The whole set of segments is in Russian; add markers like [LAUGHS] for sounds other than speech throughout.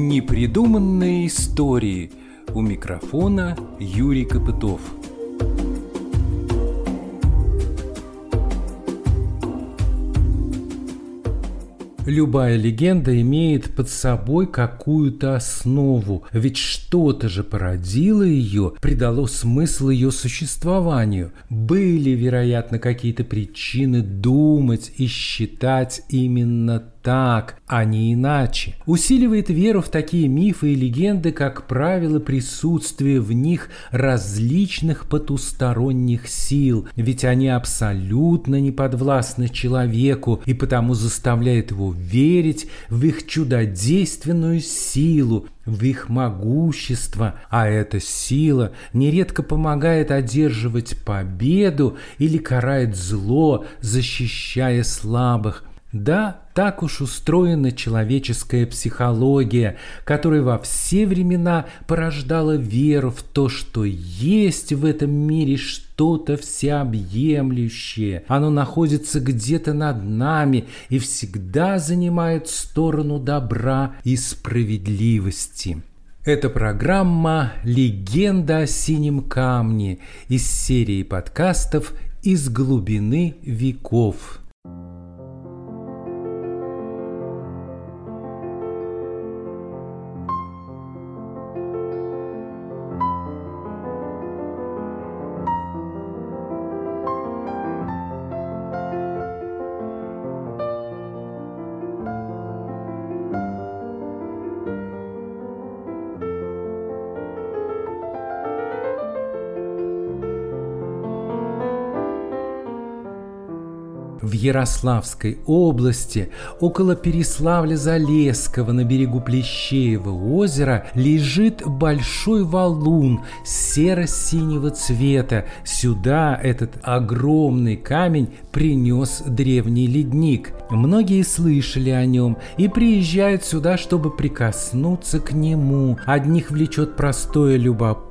Непридуманные истории. У микрофона Юрий Копытов. Любая легенда имеет под собой какую-то основу, ведь что-то же породило ее, придало смысл ее существованию. Были, вероятно, какие-то причины думать и считать именно так, а не иначе. Усиливает веру в такие мифы и легенды, как правило, присутствие в них различных потусторонних сил, ведь они абсолютно не подвластны человеку и потому заставляют его верить в их чудодейственную силу, в их могущество, а эта сила нередко помогает одерживать победу или карает зло, защищая слабых, да, так уж устроена человеческая психология, которая во все времена порождала веру в то, что есть в этом мире что-то всеобъемлющее. Оно находится где-то над нами и всегда занимает сторону добра и справедливости. Это программа «Легенда о синем камне» из серии подкастов «Из глубины веков». В Ярославской области, около Переславля-Залесского на берегу Плещеева озера, лежит большой валун серо-синего цвета. Сюда этот огромный камень принес древний ледник. Многие слышали о нем и приезжают сюда, чтобы прикоснуться к нему. Одних влечет простое любопытство,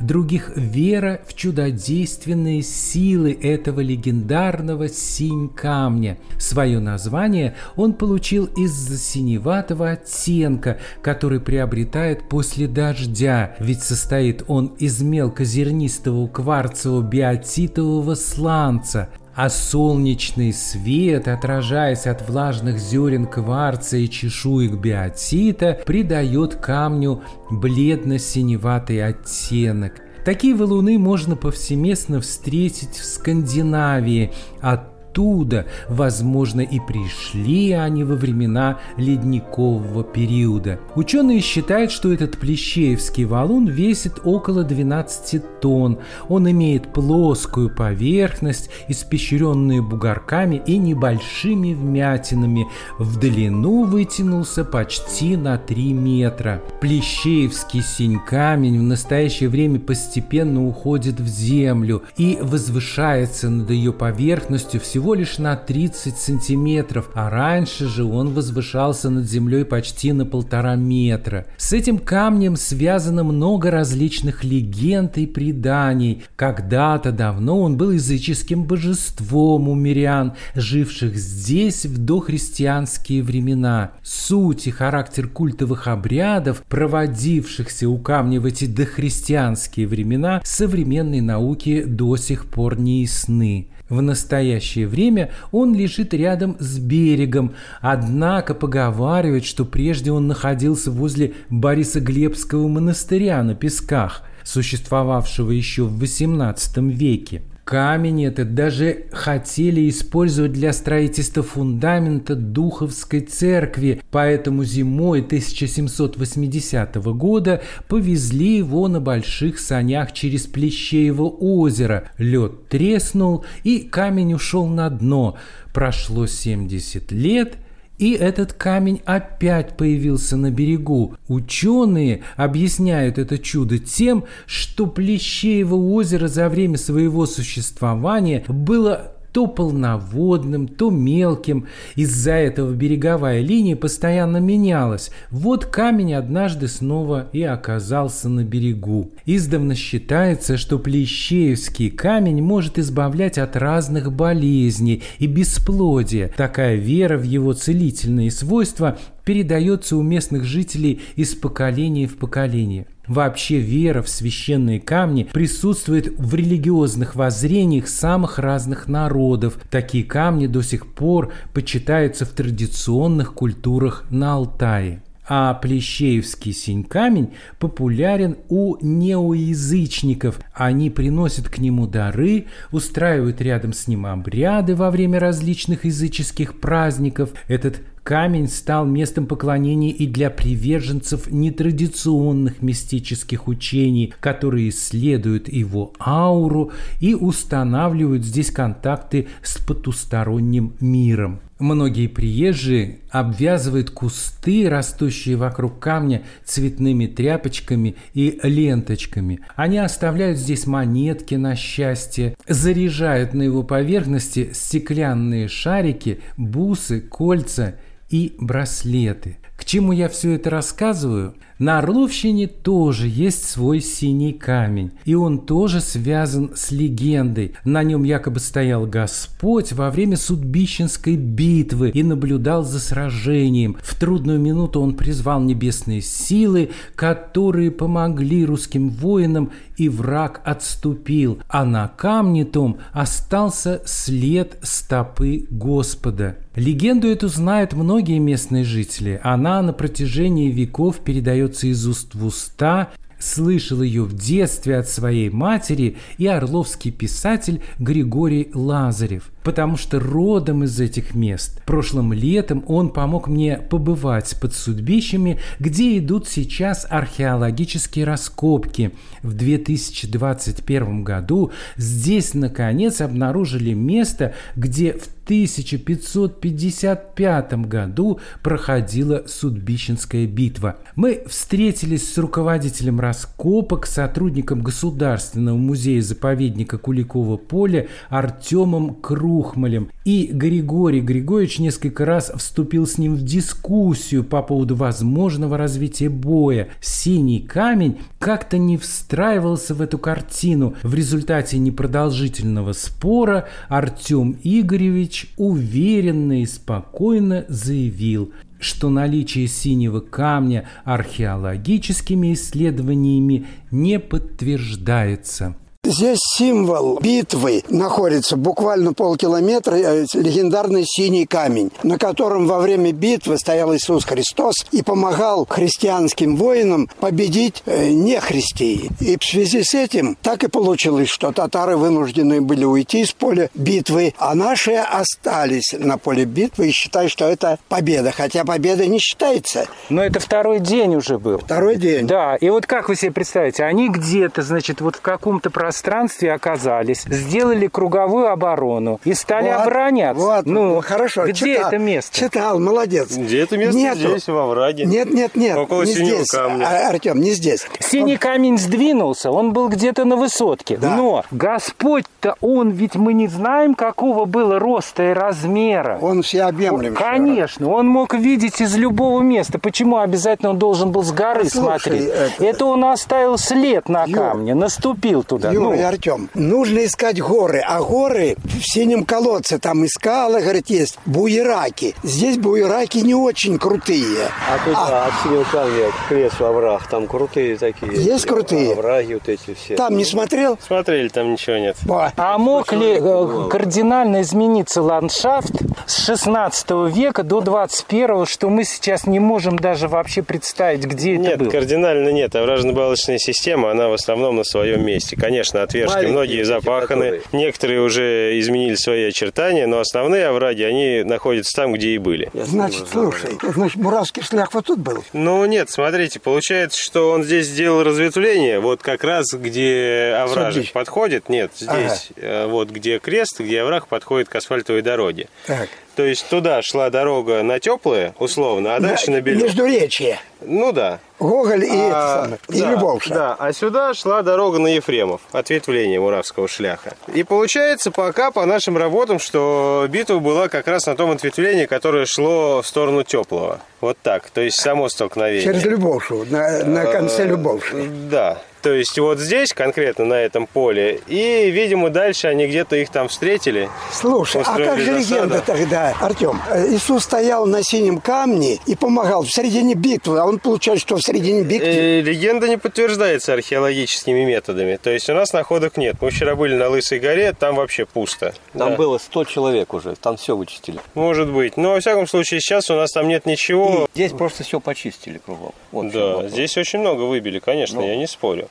других вера в чудодейственные силы этого легендарного синь камня. Свое название он получил из-за синеватого оттенка, который приобретает после дождя, ведь состоит он из мелкозернистого кварцево-биотитового сланца, а солнечный свет, отражаясь от влажных зерен кварца и чешуек биотита, придает камню бледно-синеватый оттенок. Такие валуны можно повсеместно встретить в Скандинавии, а оттуда, возможно, и пришли они во времена ледникового периода. Ученые считают, что этот плещеевский валун весит около 12 тонн. Он имеет плоскую поверхность, испещренную бугорками и небольшими вмятинами. В длину вытянулся почти на 3 метра. Плещеевский синь-камень в настоящее время постепенно уходит в землю и возвышается над ее поверхностью всего всего лишь на 30 сантиметров, а раньше же он возвышался над землей почти на полтора метра. С этим камнем связано много различных легенд и преданий. Когда-то давно он был языческим божеством у мирян, живших здесь в дохристианские времена. Суть и характер культовых обрядов, проводившихся у камня в эти дохристианские времена, современной науке до сих пор не ясны. В настоящее время он лежит рядом с берегом, однако поговаривают, что прежде он находился возле Борисоглебского монастыря на Песках, существовавшего еще в XVIII веке. Камень этот даже хотели использовать для строительства фундамента Духовской церкви, поэтому зимой 1780 года повезли его на больших санях через Плещеево озеро. Лед треснул, и камень ушел на дно. Прошло 70 лет – и этот камень опять появился на берегу. Ученые объясняют это чудо тем, что Плещеево озеро за время своего существования было то полноводным, то мелким. Из-за этого береговая линия постоянно менялась. Вот камень однажды снова и оказался на берегу. Издавна считается, что Плещеевский камень может избавлять от разных болезней и бесплодия. Такая вера в его целительные свойства передается у местных жителей из поколения в поколение. Вообще вера в священные камни присутствует в религиозных воззрениях самых разных народов. Такие камни до сих пор почитаются в традиционных культурах на Алтае. А Плещеевский синь-камень популярен у неоязычников. Они приносят к нему дары, устраивают рядом с ним обряды во время различных языческих праздников. Этот камень стал местом поклонения и для приверженцев нетрадиционных мистических учений, которые исследуют его ауру и устанавливают здесь контакты с потусторонним миром. Многие приезжие обвязывают кусты, растущие вокруг камня, цветными тряпочками и ленточками. Они оставляют здесь монетки на счастье, заряжают на его поверхности стеклянные шарики, бусы, кольца и браслеты. К чему я все это рассказываю? На Орловщине тоже есть свой синий камень, и он тоже связан с легендой. На нем якобы стоял Господь во время Судбищенской битвы и наблюдал за сражением. В трудную минуту он призвал небесные силы, которые помогли русским воинам, и враг отступил, а на камне том остался след стопы Господа. Легенду эту знают многие местные жители. Она на протяжении веков передается из уст в уста, слышал ее в детстве от своей матери и орловский писатель Григорий Лазарев потому что родом из этих мест. Прошлым летом он помог мне побывать под судьбищами, где идут сейчас археологические раскопки. В 2021 году здесь, наконец, обнаружили место, где в 1555 году проходила Судбищенская битва. Мы встретились с руководителем раскопок, сотрудником Государственного музея-заповедника Куликова поля Артемом Кру Ухмалем, и Григорий Григорьевич несколько раз вступил с ним в дискуссию по поводу возможного развития боя. Синий камень как-то не встраивался в эту картину. В результате непродолжительного спора Артем Игоревич уверенно и спокойно заявил, что наличие синего камня археологическими исследованиями не подтверждается. Здесь символ битвы находится буквально полкилометра, э, легендарный синий камень, на котором во время битвы стоял Иисус Христос и помогал христианским воинам победить э, нехристей. И в связи с этим так и получилось, что татары вынуждены были уйти из поля битвы, а наши остались на поле битвы и считают, что это победа. Хотя победа не считается. Но это второй день уже был. Второй день. Да, и вот как вы себе представляете, они где-то, значит, вот в каком-то пространстве пространстве оказались, сделали круговую оборону и стали вот, обороняться. Вот, ну, хорошо. Где читал, это место? Читал, молодец. Где это место? Нету. Здесь, во враге. Нет, нет, нет. Около не синего здесь. камня. А, Артем, не здесь. Синий камень сдвинулся, он был где-то на высотке. Да. Но Господь-то, он ведь мы не знаем, какого было роста и размера. Он всеобъемлем. Конечно, он мог видеть из любого места. Почему обязательно он должен был с горы Послушай, смотреть? Это... это он оставил след на Юр, камне, наступил туда. Юр, ну. и Артем, нужно искать горы, а горы в синем колодце, там искала, говорит, есть буераки. Здесь буераки не очень крутые. А тут а, от синего камня крест во враг, там крутые такие. Есть крутые? Овраги вот эти все. Там не смотрел? Смотрели, там ничего нет. Ба. А мог ли э, кардинально измениться ландшафт с 16 века до 21, что мы сейчас не можем даже вообще представить, где нет, это было? Нет, кардинально нет. Овражно-балочная система, она в основном на своем месте. Конечно, отвержки Маленькие многие запаханы, которые... некоторые уже изменили свои очертания, но основные овраги, они находятся там, где и были. Значит, слушай, значит, Муравский шлях вот тут был? Ну нет, смотрите, получается, что он здесь сделал разветвление, вот как раз где овражек подходит, нет, здесь, ага. Э, вот где крест, где овраг подходит к асфальтовой дороге. Так. То есть туда шла дорога на теплое, условно, а дальше на, на берег. Междуречье. Ну да. Гоголь и, а, это, и да, Любовша. Да, а сюда шла дорога на Ефремов, ответвление Муравского шляха. И получается пока по нашим работам, что битва была как раз на том ответвлении, которое шло в сторону теплого. Вот так, то есть само столкновение. Через Любовшу, на, на конце А, Любовши. Да. То есть вот здесь, конкретно на этом поле, и, видимо, дальше они где-то их там встретили. Слушай, а как же легенда тогда, Артем? Э, Иисус стоял на синем камне и помогал в середине битвы, а он получается, что в середине битвы... Э, Легенда не подтверждается археологическими методами. То есть у нас находок нет. Мы вчера были на Лысой горе, там вообще пусто. Там Да. было 100 человек уже, там все вычистили. Может быть. Но, во всяком случае, сейчас у нас там нет ничего. Здесь просто все почистили кругом. Вот Да, здесь очень много выбили, конечно, Ну. я не спорю.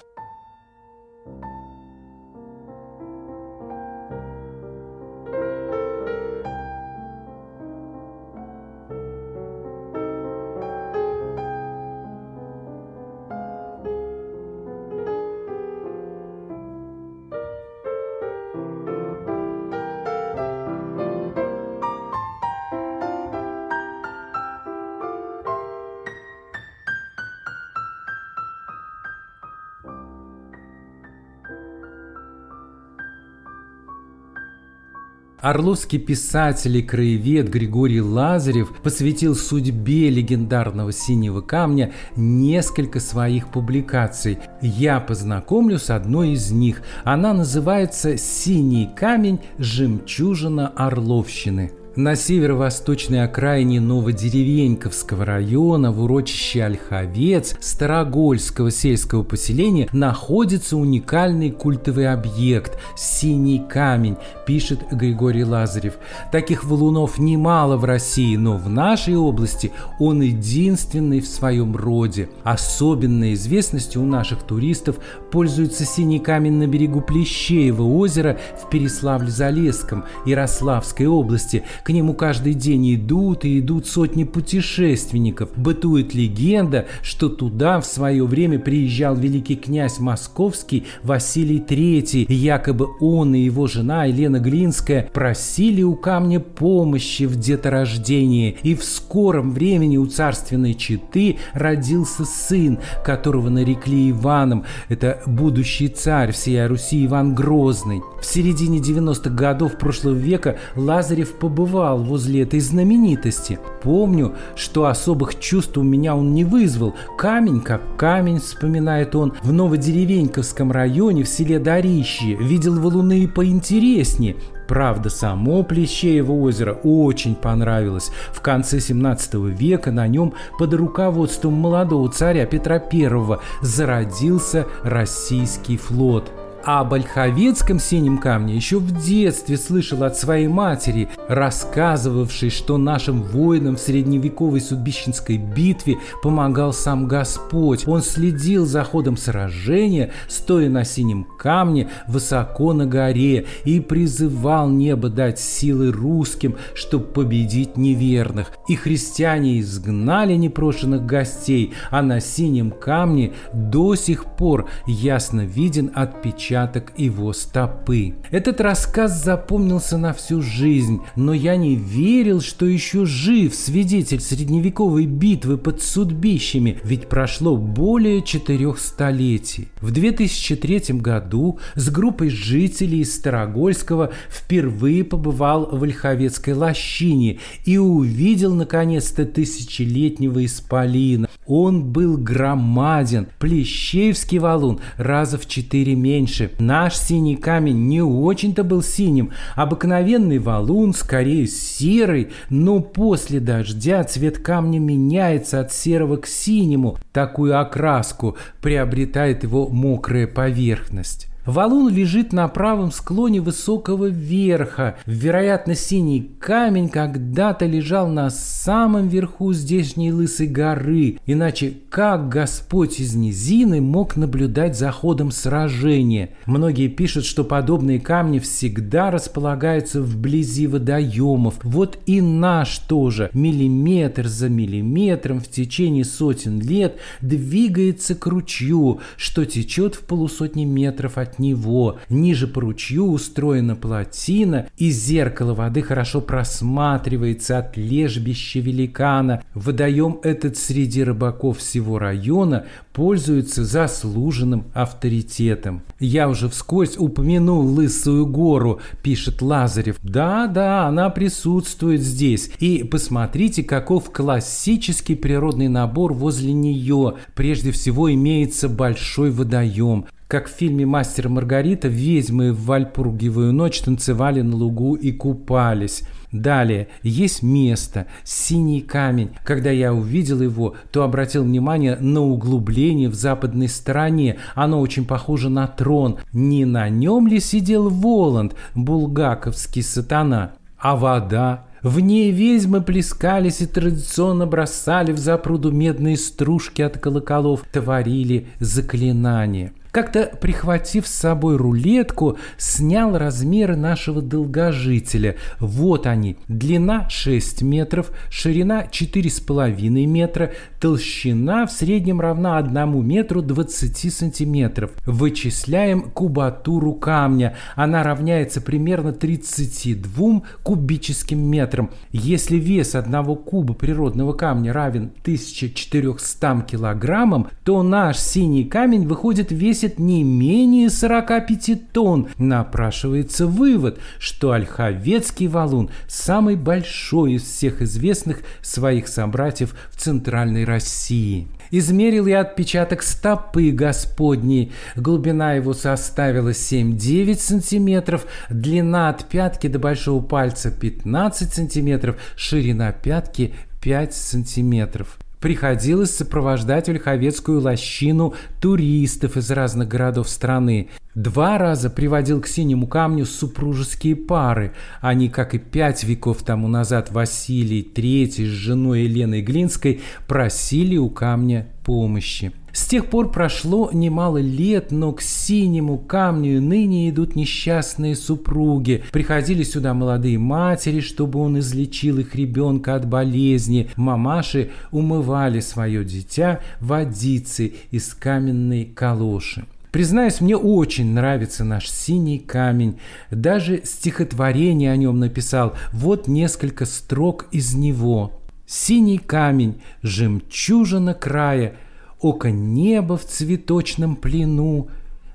Орловский писатель и краевед Григорий Лазарев посвятил судьбе легендарного синего камня несколько своих публикаций. Я познакомлю с одной из них. Она называется «Синий камень. Жемчужина Орловщины». На северо-восточной окраине Новодеревеньковского района в урочище Ольховец Старогольского сельского поселения находится уникальный культовый объект – синий камень, пишет Григорий Лазарев. Таких валунов немало в России, но в нашей области он единственный в своем роде. Особенной известностью у наших туристов пользуется синий камень на берегу Плещеева озера в Переславле-Залесском Ярославской области. К нему каждый день идут и идут сотни путешественников. Бытует легенда, что туда в свое время приезжал великий князь московский Василий III. И якобы он и его жена Елена Глинская просили у камня помощи в деторождении. И в скором времени у царственной четы родился сын, которого нарекли Иваном. Это будущий царь всей Руси Иван Грозный. В середине 90-х годов прошлого века Лазарев побывал возле этой знаменитости. Помню, что особых чувств у меня он не вызвал. Камень как камень, вспоминает он, в Новодеревеньковском районе в селе Дарищи. Видел валуны поинтереснее. Правда, само Плещеево озеро очень понравилось. В конце 17 века на нем под руководством молодого царя Петра I зародился российский флот. Об Ольховецком синем камне еще в детстве слышал от своей матери, рассказывавшей, что нашим воинам в средневековой Судбищенской битве помогал сам Господь. Он следил за ходом сражения, стоя на синем камне высоко на горе и призывал небо дать силы русским, чтобы победить неверных. И христиане изгнали непрошенных гостей, а на синем камне до сих пор ясно виден отпечаток его стопы. Этот рассказ запомнился на всю жизнь, но я не верил, что еще жив свидетель средневековой битвы под Судбищами, ведь прошло более четырех столетий. В 2003 году с группой жителей из Старогольского впервые побывал в Ольховецкой лощине и увидел наконец-то тысячелетнего исполина. Он был громаден, Плещеевский валун раза в четыре меньше. Наш синий камень не очень-то был синим, обыкновенный валун скорее серый, но после дождя цвет камня меняется от серого к синему. Такую окраску приобретает его мокрая поверхность. Валун лежит на правом склоне высокого верха. Вероятно, синий камень когда-то лежал на самом верху здешней лысой горы. Иначе как Господь из низины мог наблюдать за ходом сражения? Многие пишут, что подобные камни всегда располагаются вблизи водоемов. Вот и наш тоже. Миллиметр за миллиметром в течение сотен лет двигается к ручью, что течет в полусотни метров от него. Ниже по ручью устроена плотина, и зеркало воды хорошо просматривается от лежбища великана. Водоем этот среди рыбаков всего района пользуется заслуженным авторитетом. Я уже вскользь упомянул Лысую гору, пишет Лазарев. Да-да, она присутствует здесь. И посмотрите, каков классический природный набор возле нее. Прежде всего имеется большой водоем. Как в фильме «Мастер и Маргарита» ведьмы в Вальпургиевую ночь танцевали на лугу и купались. Далее, есть место, синий камень. Когда я увидел его, то обратил внимание на углубление в западной стороне. Оно очень похоже на трон. Не на нем ли сидел Воланд, булгаковский сатана? А вода? В ней ведьмы плескались и традиционно бросали в запруду медные стружки от колоколов, творили заклинания. Как-то прихватив с собой рулетку, снял размеры нашего долгожителя. Вот они. Длина 6 метров, ширина 4,5 метра, толщина в среднем равна 1 метру 20 сантиметров. Вычисляем кубатуру камня. Она равняется примерно 32 кубическим метрам. Если вес одного куба природного камня равен 1400 килограммам, то наш синий камень выходит весит не менее 45 тонн. Напрашивается вывод, что Ольховецкий валун самый большой из всех известных своих собратьев в Центральной России. Измерил я отпечаток стопы Господней. Глубина его составила 7-9 сантиметров, длина от пятки до большого пальца 15 сантиметров, ширина пятки 5 сантиметров приходилось сопровождать Ольховецкую лощину туристов из разных городов страны. Два раза приводил к синему камню супружеские пары. Они, как и пять веков тому назад Василий III с женой Еленой Глинской, просили у камня помощи. С тех пор прошло немало лет, но к синему камню ныне идут несчастные супруги. Приходили сюда молодые матери, чтобы он излечил их ребенка от болезни. Мамаши умывали свое дитя водицей из каменной калоши. Признаюсь, мне очень нравится наш синий камень. Даже стихотворение о нем написал. Вот несколько строк из него. Синий камень, жемчужина края, Око неба в цветочном плену,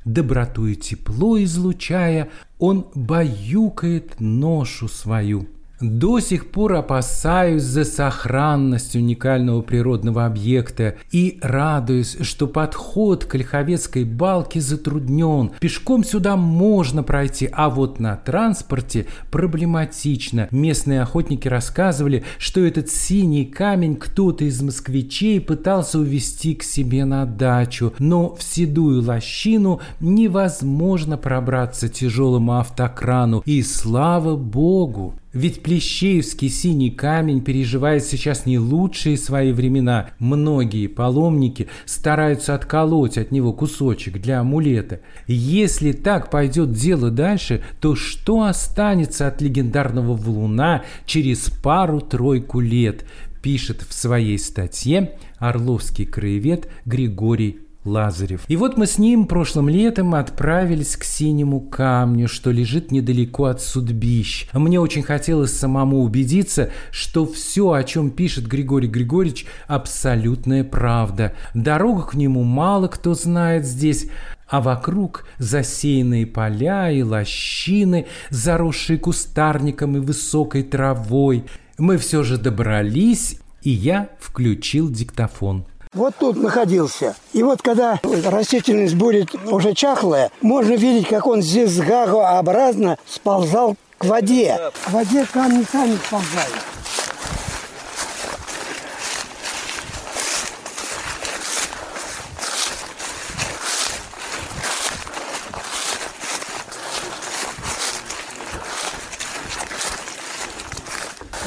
Доброту и тепло излучая, Он баюкает ношу свою. До сих пор опасаюсь за сохранность уникального природного объекта и радуюсь, что подход к Ольховецкой балке затруднен. Пешком сюда можно пройти, а вот на транспорте проблематично. Местные охотники рассказывали, что этот синий камень кто-то из москвичей пытался увезти к себе на дачу, но в седую лощину невозможно пробраться тяжелому автокрану, и слава богу! Ведь Плещеевский синий камень переживает сейчас не лучшие свои времена. Многие паломники стараются отколоть от него кусочек для амулета. Если так пойдет дело дальше, то что останется от легендарного валуна через пару-тройку лет, пишет в своей статье Орловский краевед Григорий Лазарев. И вот мы с ним прошлым летом отправились к синему камню, что лежит недалеко от судьбищ. Мне очень хотелось самому убедиться, что все, о чем пишет Григорий Григорьевич, абсолютная правда. Дорогу к нему мало кто знает здесь, а вокруг засеянные поля и лощины, заросшие кустарником и высокой травой. Мы все же добрались, и я включил диктофон. Вот тут находился. И вот когда растительность будет уже чахлая, можно видеть, как он здесь гагообразно сползал к воде. В воде камни сами сползают.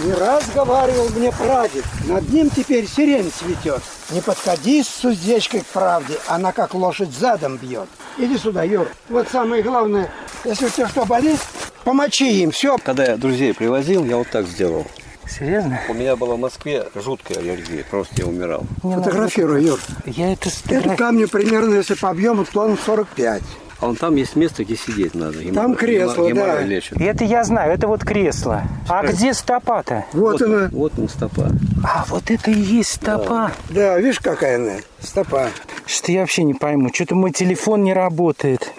Не раз говаривал мне прадед, над ним теперь сирень цветет. Не подходи с уздечкой к правде, она как лошадь задом бьет. Иди сюда, Юр. Вот самое главное, если у тебя что болит, помочи им, все. Когда я друзей привозил, я вот так сделал. Серьезно? У меня была в Москве жуткая аллергия, просто я умирал. Фотографируй, Юр. Я это Это камни примерно, если по объему, тонн 45. А вон там есть место, где сидеть надо. Там кресло, геморрой да. лечит. Это я знаю, это вот кресло. А где стопа-то? Вот, Вот, она. он, вот он стопа. А, вот это и есть стопа. Да, видишь, какая она? Стопа. Что я вообще не пойму. Что-то мой телефон не работает.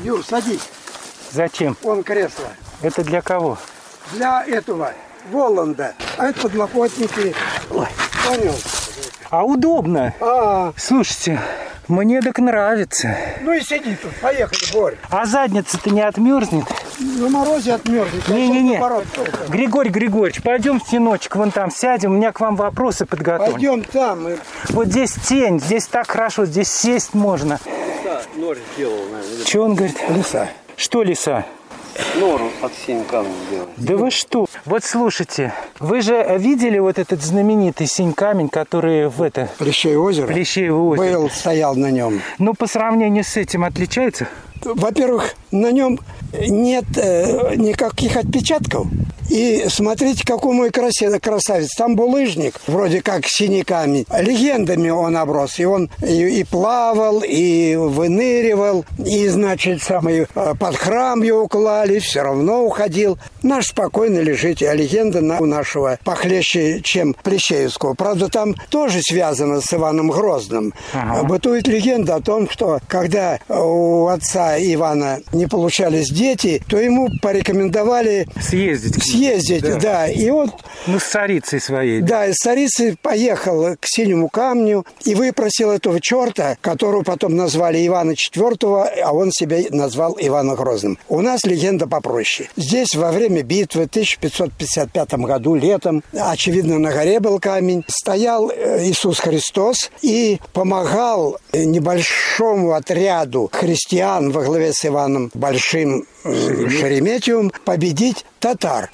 Юр, садись. Зачем? Он кресло. Это для кого? Для этого Воланда. А это подлокотники. Понял? А удобно. А, Слушайте, мне так нравится. ну и сиди тут. Поехали, Борь. А задница-то не отмерзнет? На морозе отмерзнет. а Не-не-не. Григорий Григорьевич, пойдем в теночек, вон там сядем, у меня к вам вопросы подготовлены. Пойдем там. и- Вот здесь тень, здесь так хорошо, здесь сесть можно. Да, нор сделал, наверное. Что он говорит? Лиса. Что, лиса? Нор под синим камнем сделал. Да вы что? Вот слушайте, вы же видели вот этот знаменитый синь камень, который в это Плещей озеро. Плещеево озеро? Был, стоял на нем. Ну, по сравнению с этим отличается? Во-первых, на нем нет э, никаких отпечатков. И смотрите, какой мой красе- красавец. Там булыжник, вроде как синий камень. Легендами он оброс. И он и, и плавал, и выныривал, и, значит, самый э, под храм его клали, все равно уходил. Наш спокойно лежит, а легенда на- у нашего похлеще, чем Плещеевского. Правда, там тоже связано с Иваном Грозным. Ага. Бытует легенда о том, что когда у отца Ивана не получались дети, то ему порекомендовали Съездить. съездить, да. И он, Ну, с царицей своей. да, из царицы поехал к синему камню и выпросил этого черта, которого потом назвали Ивана IV, а он себя назвал Иваном Грозным. У нас легенда попроще. Здесь во время битвы в 1555 году, летом, очевидно, на горе был камень, стоял э, Иисус Христос и помогал э, небольшому отряду христиан во главе с Иваном Большим э, Шереметьевым победить татар.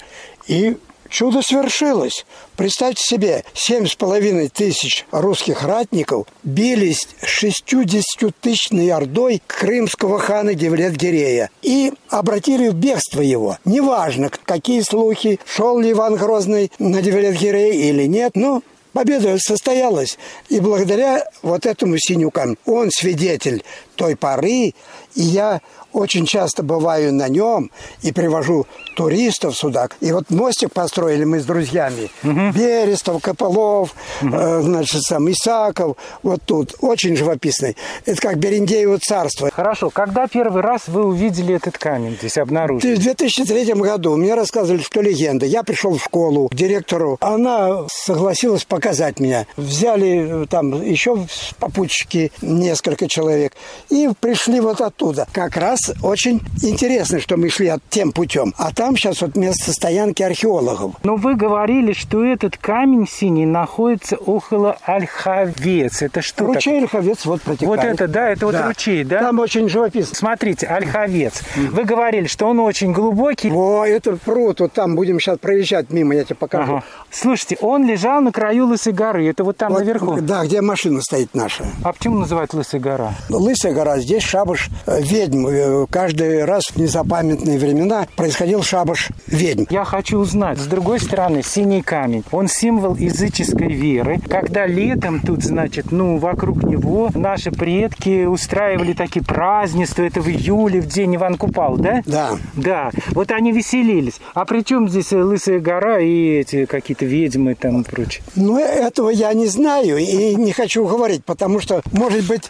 И Чудо свершилось. Представьте себе, семь с половиной тысяч русских ратников бились 60-тысячной ордой крымского хана Девлет-Гирея и обратили в бегство его. Неважно, какие слухи, шел ли Иван Грозный на Девлет-Гирея или нет, но Победа состоялась. И благодаря вот этому синему камню он свидетель той поры, и я очень часто бываю на нем и привожу туристов сюда. И вот мостик построили мы с друзьями. Берестов, Копылов, э, значит, сам Исаков. Вот тут. Очень живописный. Это как Берендеево царство. Хорошо, когда первый раз вы увидели этот камень здесь обнаружили? В 2003 году мне рассказывали, что легенда. Я пришел в школу к директору. Она согласилась показать меня. Взяли э, там еще попутчики, несколько человек. И пришли вот оттуда. Как раз очень интересно, что мы шли от тем путем. А там сейчас вот место стоянки археологов. Но вы говорили, что этот камень синий находится около Ольховец. Это что Ручей Ольховец вот такое? протекает. Вот это, да, это вот ручей, да? Там очень живописно. Смотрите, Ольховец. Вы говорили, что он очень глубокий. О, это пруд. Вот там будем сейчас проезжать мимо, я тебе покажу. Ага. Слушайте, он лежал на краю Лысой горы. Это вот там Вот, наверху. Да, где машина стоит наша. А почему называют Лысая гора? Лысая гора, здесь шабаш э, ведьм. Э, Каждый раз в незапамятные времена происходил шабаш ведьм. Я хочу узнать, с другой стороны, синий камень, он символ языческой веры. Когда летом тут, значит, ну, вокруг него наши предки устраивали такие празднества, это в июле, в день Иван Купал, да? Да. Да, вот они веселились. А при чем здесь э, Лысая гора и эти какие-то ведьмы там и прочее? Но этого я не знаю и не хочу говорить, потому что, может быть,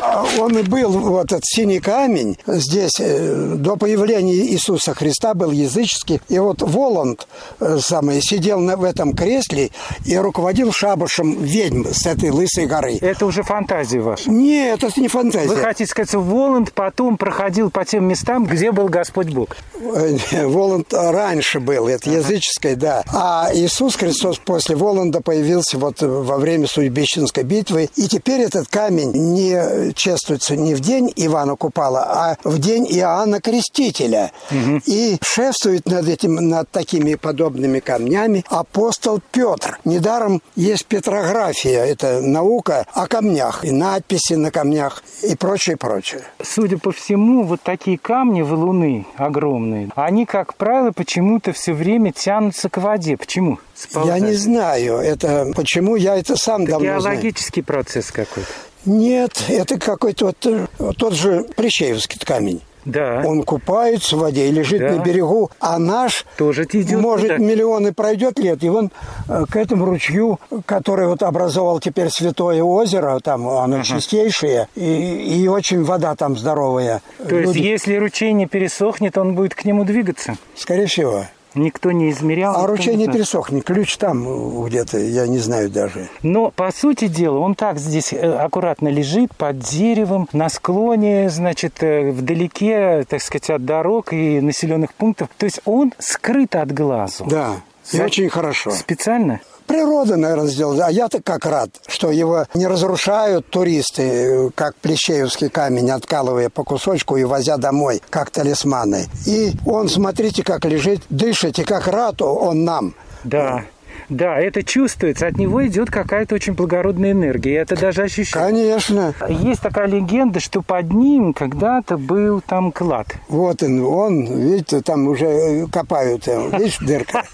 а, он и был, вот этот синий камень, здесь э, до появления Иисуса Христа был языческий. И вот Воланд э, самый, сидел на, в этом кресле и руководил шабашем ведьм с этой лысой горы. Это уже фантазия ваша. Нет, это не фантазия. Вы хотите сказать, что Воланд потом проходил по тем местам, где был Господь Бог? Э, [LAUGHS] Воланд раньше был, это языческое, да. А Иисус Христос после Воланда появился вот во время Судьбищенской битвы. И теперь этот камень не чествуется не в день Ивана Купала, а в день Иоанна Крестителя. И шефствует над этим, над такими подобными камнями апостол Петр. Недаром есть петрография, это наука о камнях, и надписи на камнях, и прочее, прочее. Судя по всему, вот такие камни, валуны огромные, они, как правило, почему-то все время тянутся к воде. Почему? Я не Сползают. знаю, это почему я это сам давно знаю. Геологический процесс какой-то. Нет, это какой-то вот, э, тот же Плещеевский камень. Да. Он купается в воде и лежит Да. на берегу, а наш Тоже идет может туда. миллионы пройдет лет, и он э, к этому ручью, который вот образовал теперь Святое озеро, там оно чистейшее, и, и очень вода там здоровая. То есть, Люди- если ручей не пересохнет, он будет к нему двигаться? Скорее всего. Никто не измерял. А ручей не не знает. пересохнет, ключ там где-то, я не знаю даже. Но, по сути дела, он так здесь э, аккуратно лежит под деревом, на склоне, значит, э, вдалеке, так сказать, от дорог и населенных пунктов. То есть он скрыт от глазу. Да, и очень хорошо. Специально? Природа, наверное, сделала. А я-то как рад, что его не разрушают туристы, как Плещеевский камень, откалывая по кусочку и возя домой, как талисманы. И он, смотрите, как лежит, дышит, и как рад он нам. Да. Да, это чувствуется. От него идет какая-то очень благородная энергия. Это даже ощущается. Конечно. Есть такая легенда, что под ним когда-то был там клад. Вот он, он, видите, там уже э, копают, видишь, дырка.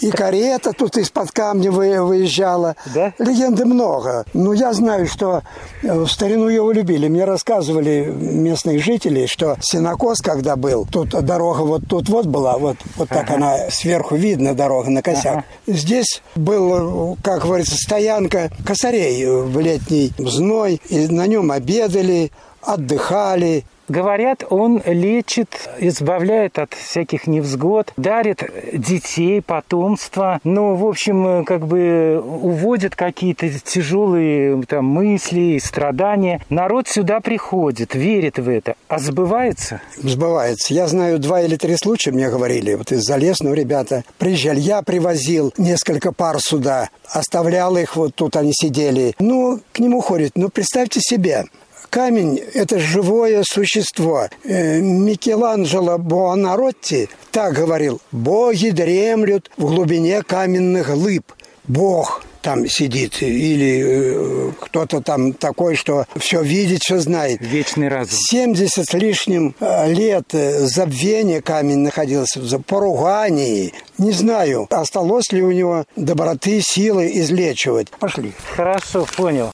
И карета тут из-под камня вы- выезжала. Да? Легенды много. Но я знаю, что э, в старину его любили. Мне рассказывали местные жители, что сенокос, когда был, тут дорога вот тут вот была, вот, вот так она сверху видно, дорога на косяк. Здесь был, как говорится, стоянка косарей в летний зной, и на нем обедали, отдыхали, Говорят, он лечит, избавляет от всяких невзгод, дарит детей, потомство. Ну, в общем, как бы уводит какие-то тяжелые там мысли, страдания. Народ сюда приходит, верит в это. А сбывается? Сбывается. Я знаю два или три случая, мне говорили, вот из Залесного ребята приезжали. Я привозил несколько пар сюда, оставлял их, вот тут они сидели. Ну, к нему ходит. Ну, представьте себе, Камень – это живое существо. Э, Микеланджело Буонаротти так говорил. «Боги дремлют в глубине каменных глыб». Бог там сидит или э, кто-то там такой, что все видит, все знает. Вечный разум. 70 с лишним э, лет э, забвения камень находился в поругании. Не знаю, осталось ли у него доброты, силы излечивать. Пошли. Хорошо, понял.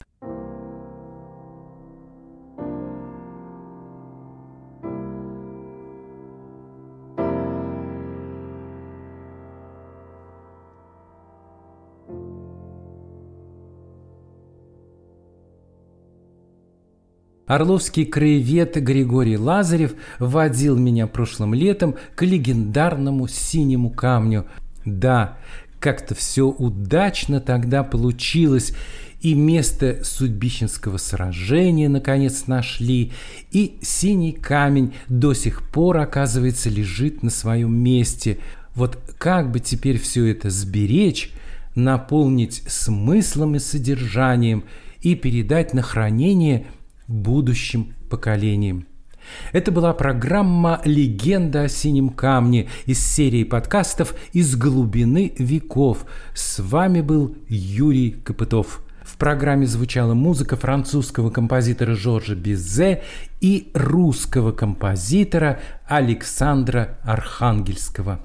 Орловский краевед Григорий Лазарев водил меня прошлым летом к легендарному синему камню. Да, как-то все удачно тогда получилось, и место судьбищенского сражения наконец нашли, и синий камень до сих пор, оказывается, лежит на своем месте. Вот как бы теперь все это сберечь, наполнить смыслом и содержанием и передать на хранение будущим поколениям. Это была программа «Легенда о синем камне» из серии подкастов «Из глубины веков». С вами был Юрий Копытов. В программе звучала музыка французского композитора Жоржа Бизе и русского композитора Александра Архангельского.